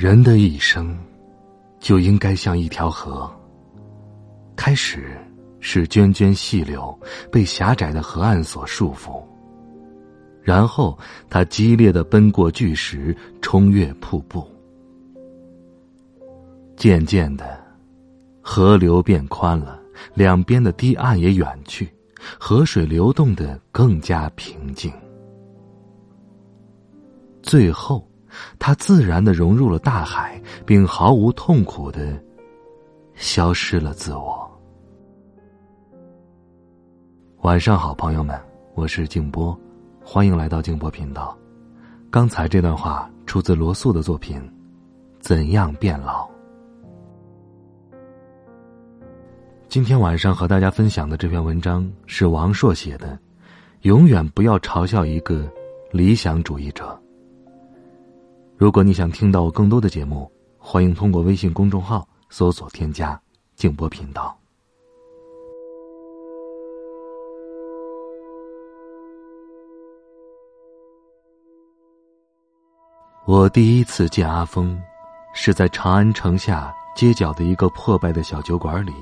人的一生，就应该像一条河。开始是涓涓细流，被狭窄的河岸所束缚；然后，它激烈的奔过巨石，冲越瀑布。渐渐的，河流变宽了，两边的堤岸也远去，河水流动的更加平静。最后。他自然的融入了大海，并毫无痛苦的消失了自我。晚上好，朋友们，我是静波，欢迎来到静波频道。刚才这段话出自罗素的作品《怎样变老》。今天晚上和大家分享的这篇文章是王朔写的，《永远不要嘲笑一个理想主义者》。如果你想听到我更多的节目，欢迎通过微信公众号搜索添加“静波频道”。我第一次见阿峰，是在长安城下街角的一个破败的小酒馆里，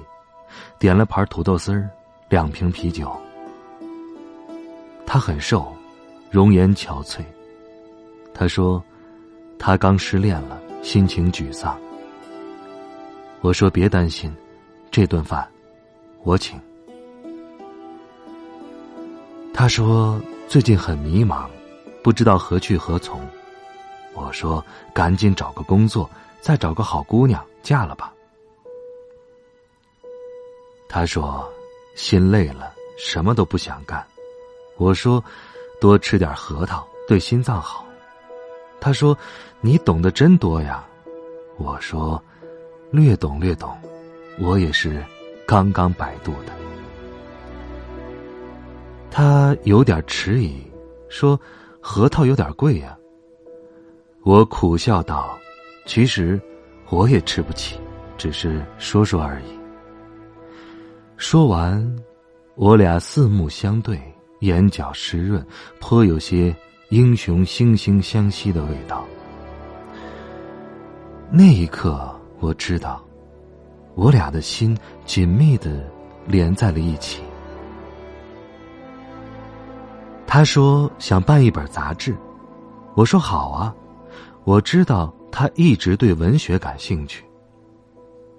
点了盘土豆丝儿，两瓶啤酒。他很瘦，容颜憔悴。他说。他刚失恋了，心情沮丧。我说：“别担心，这顿饭我请。”他说：“最近很迷茫，不知道何去何从。”我说：“赶紧找个工作，再找个好姑娘嫁了吧。”他说：“心累了，什么都不想干。”我说：“多吃点核桃，对心脏好。”他说：“你懂得真多呀。”我说：“略懂略懂，我也是刚刚百度的。”他有点迟疑，说：“核桃有点贵呀。”我苦笑道：“其实我也吃不起，只是说说而已。”说完，我俩四目相对，眼角湿润，颇有些。英雄惺惺相惜的味道。那一刻，我知道，我俩的心紧密的连在了一起。他说想办一本杂志，我说好啊。我知道他一直对文学感兴趣。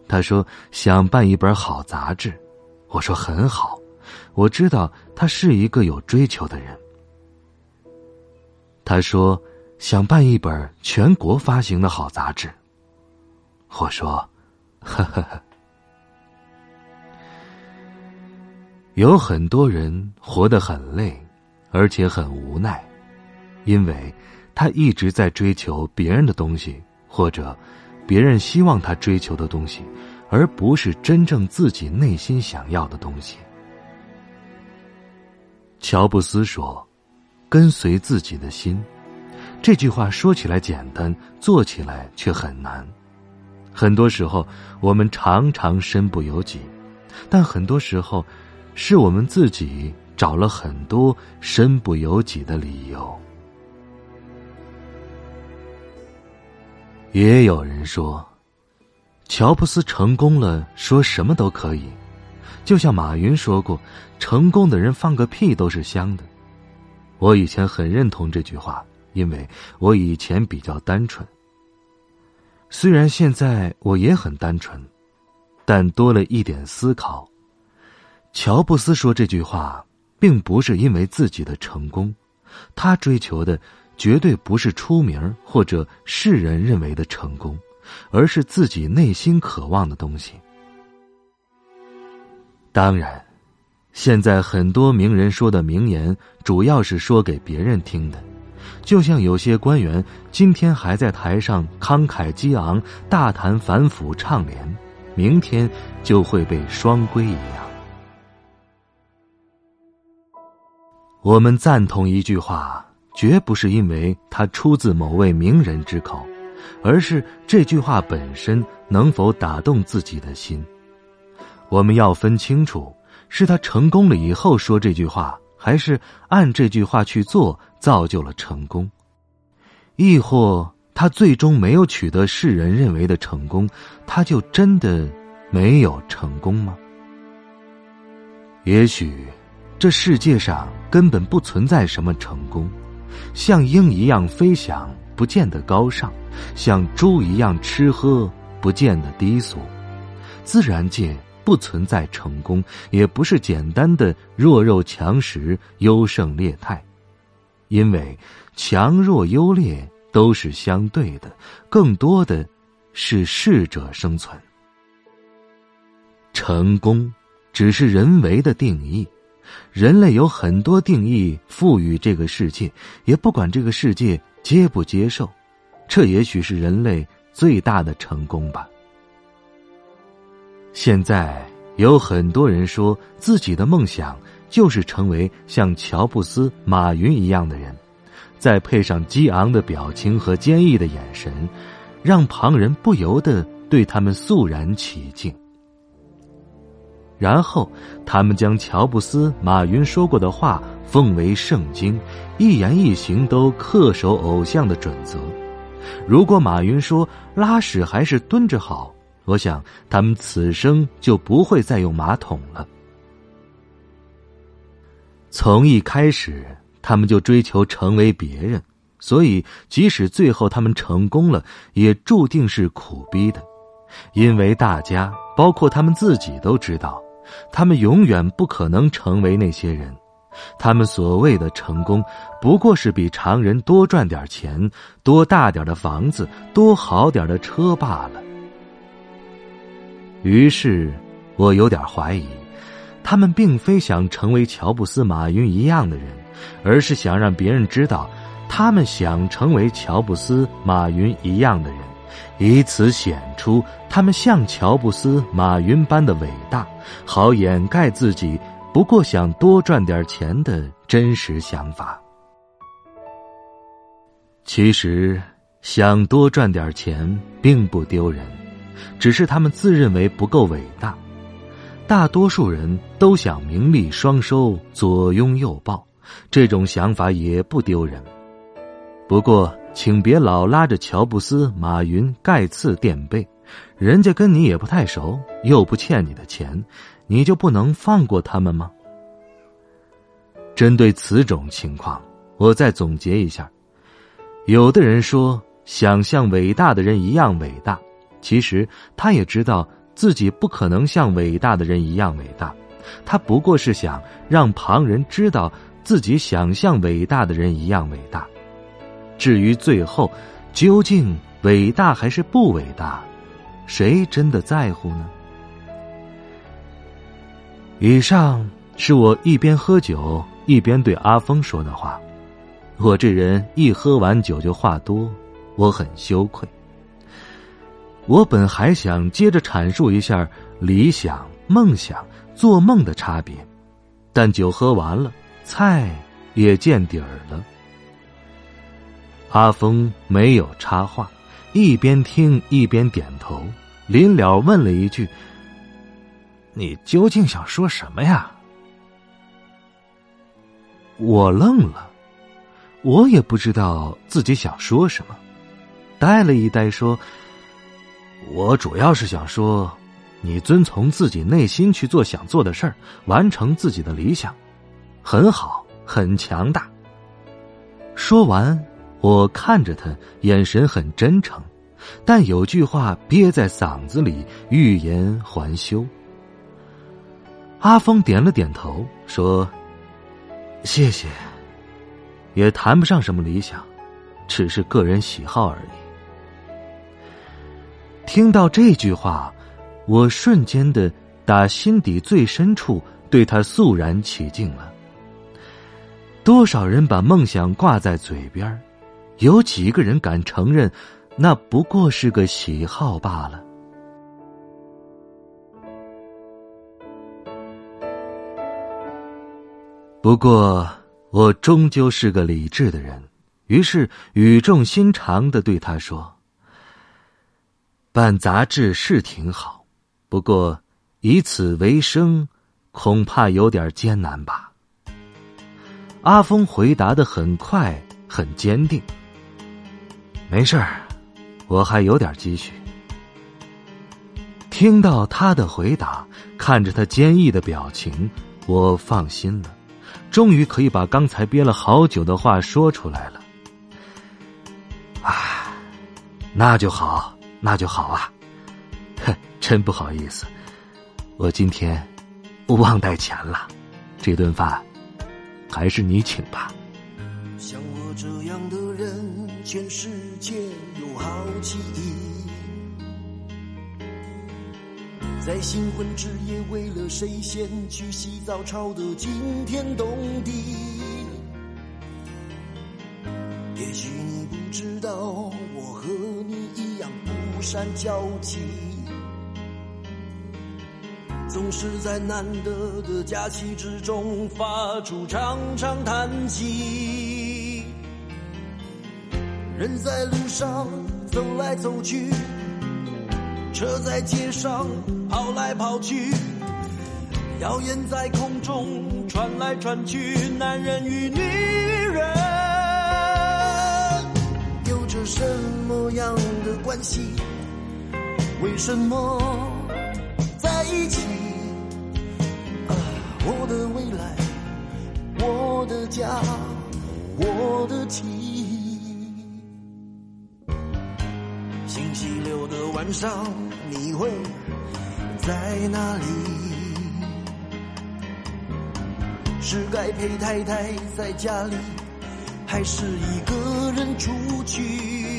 他说想办一本好杂志，我说很好。我知道他是一个有追求的人。他说：“想办一本全国发行的好杂志。”我说：“呵呵呵。”有很多人活得很累，而且很无奈，因为他一直在追求别人的东西，或者别人希望他追求的东西，而不是真正自己内心想要的东西。乔布斯说。跟随自己的心，这句话说起来简单，做起来却很难。很多时候，我们常常身不由己，但很多时候，是我们自己找了很多身不由己的理由。也有人说，乔布斯成功了，说什么都可以，就像马云说过：“成功的人放个屁都是香的。”我以前很认同这句话，因为我以前比较单纯。虽然现在我也很单纯，但多了一点思考。乔布斯说这句话，并不是因为自己的成功，他追求的绝对不是出名或者世人认为的成功，而是自己内心渴望的东西。当然。现在很多名人说的名言，主要是说给别人听的，就像有些官员今天还在台上慷慨激昂、大谈反腐倡廉，明天就会被双规一样。我们赞同一句话，绝不是因为它出自某位名人之口，而是这句话本身能否打动自己的心。我们要分清楚，是他成功了以后说这句话，还是按这句话去做，造就了成功；亦或他最终没有取得世人认为的成功，他就真的没有成功吗？也许，这世界上根本不存在什么成功。像鹰一样飞翔，不见得高尚；像猪一样吃喝，不见得低俗。自然界。不存在成功，也不是简单的弱肉强食、优胜劣汰，因为强弱优劣都是相对的，更多的是适者生存。成功只是人为的定义，人类有很多定义赋予这个世界，也不管这个世界接不接受，这也许是人类最大的成功吧。现在有很多人说自己的梦想就是成为像乔布斯、马云一样的人，再配上激昂的表情和坚毅的眼神，让旁人不由得对他们肃然起敬。然后他们将乔布斯、马云说过的话奉为圣经，一言一行都恪守偶像的准则。如果马云说拉屎还是蹲着好。我想，他们此生就不会再用马桶了。从一开始，他们就追求成为别人，所以即使最后他们成功了，也注定是苦逼的，因为大家，包括他们自己都知道，他们永远不可能成为那些人。他们所谓的成功，不过是比常人多赚点钱，多大点的房子，多好点的车罢了。于是，我有点怀疑，他们并非想成为乔布斯、马云一样的人，而是想让别人知道，他们想成为乔布斯、马云一样的人，以此显出他们像乔布斯、马云般的伟大，好掩盖自己不过想多赚点钱的真实想法。其实，想多赚点钱并不丢人。只是他们自认为不够伟大，大多数人都想名利双收，左拥右抱，这种想法也不丢人。不过，请别老拉着乔布斯、马云、盖茨垫背，人家跟你也不太熟，又不欠你的钱，你就不能放过他们吗？针对此种情况，我再总结一下：有的人说想像伟大的人一样伟大。其实他也知道自己不可能像伟大的人一样伟大，他不过是想让旁人知道自己想像伟大的人一样伟大。至于最后究竟伟大还是不伟大，谁真的在乎呢？以上是我一边喝酒一边对阿峰说的话。我这人一喝完酒就话多，我很羞愧。我本还想接着阐述一下理想、梦想、做梦的差别，但酒喝完了，菜也见底儿了。阿峰没有插话，一边听一边点头。临了问了一句：“你究竟想说什么呀？”我愣了，我也不知道自己想说什么，呆了一呆，说。我主要是想说，你遵从自己内心去做想做的事儿，完成自己的理想，很好，很强大。说完，我看着他，眼神很真诚，但有句话憋在嗓子里，欲言还休。阿峰点了点头，说：“谢谢。”也谈不上什么理想，只是个人喜好而已。听到这句话，我瞬间的打心底最深处对他肃然起敬了。多少人把梦想挂在嘴边有几个人敢承认，那不过是个喜好罢了？不过，我终究是个理智的人，于是语重心长的对他说：“办杂志是挺好，不过以此为生，恐怕有点艰难吧。”阿峰回答的很快，很坚定：“没事儿，我还有点积蓄。”听到他的回答，看着他坚毅的表情，我放心了。终于可以把刚才憋了好久的话说出来了。啊，那就好，那就好啊！哼，真不好意思，我今天忘带钱了，这顿饭还是你请吧。像我这样的人，全世界有好几亿。在新婚之夜，为了谁先去洗澡，吵得惊天动地。样不善交际，总是在难得的假期之中发出长长叹息。人在路上走来走去。车在街上跑来跑去，谣言在空中传来传去，男人与女人有着什么样的关系？为什么在一起？啊，我的未来，我的家，我的妻。星期六的晚上，你会在哪里？是该陪太太在家里，还是一个人出去？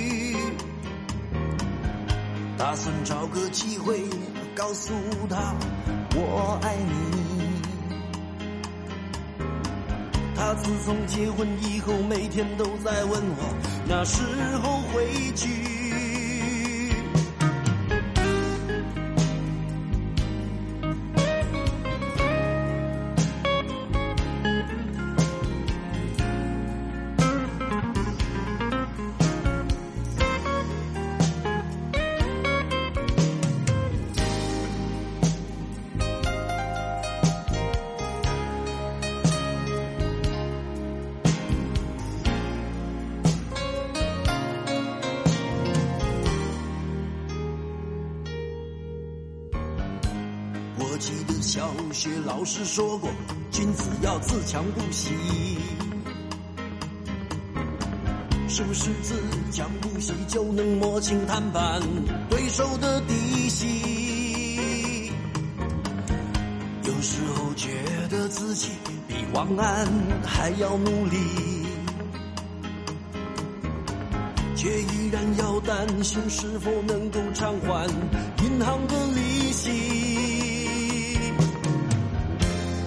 打算找个机会告诉他我爱你。他自从结婚以后，每天都在问我那时候回去。小学老师说过，君子要自强不息。是不是自强不息就能摸清谈判对手的底细？有时候觉得自己比王安还要努力，却依然要担心是否能够偿还银行的利息。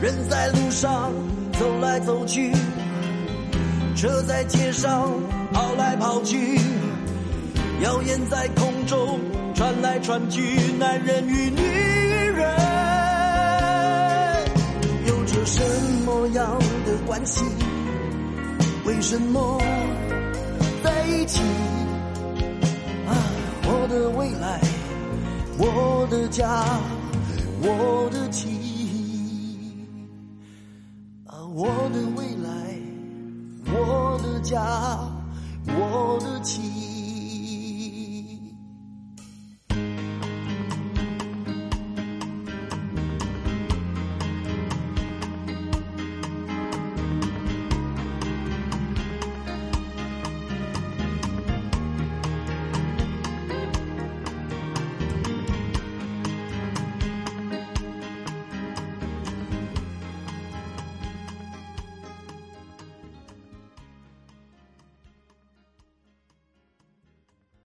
人在路上走来走去，车在街上跑来跑去，谣言在空中传来传去，男人与女人有着什么样的关系？为什么在一起？啊，我的未来，我的家，我的妻。下我的情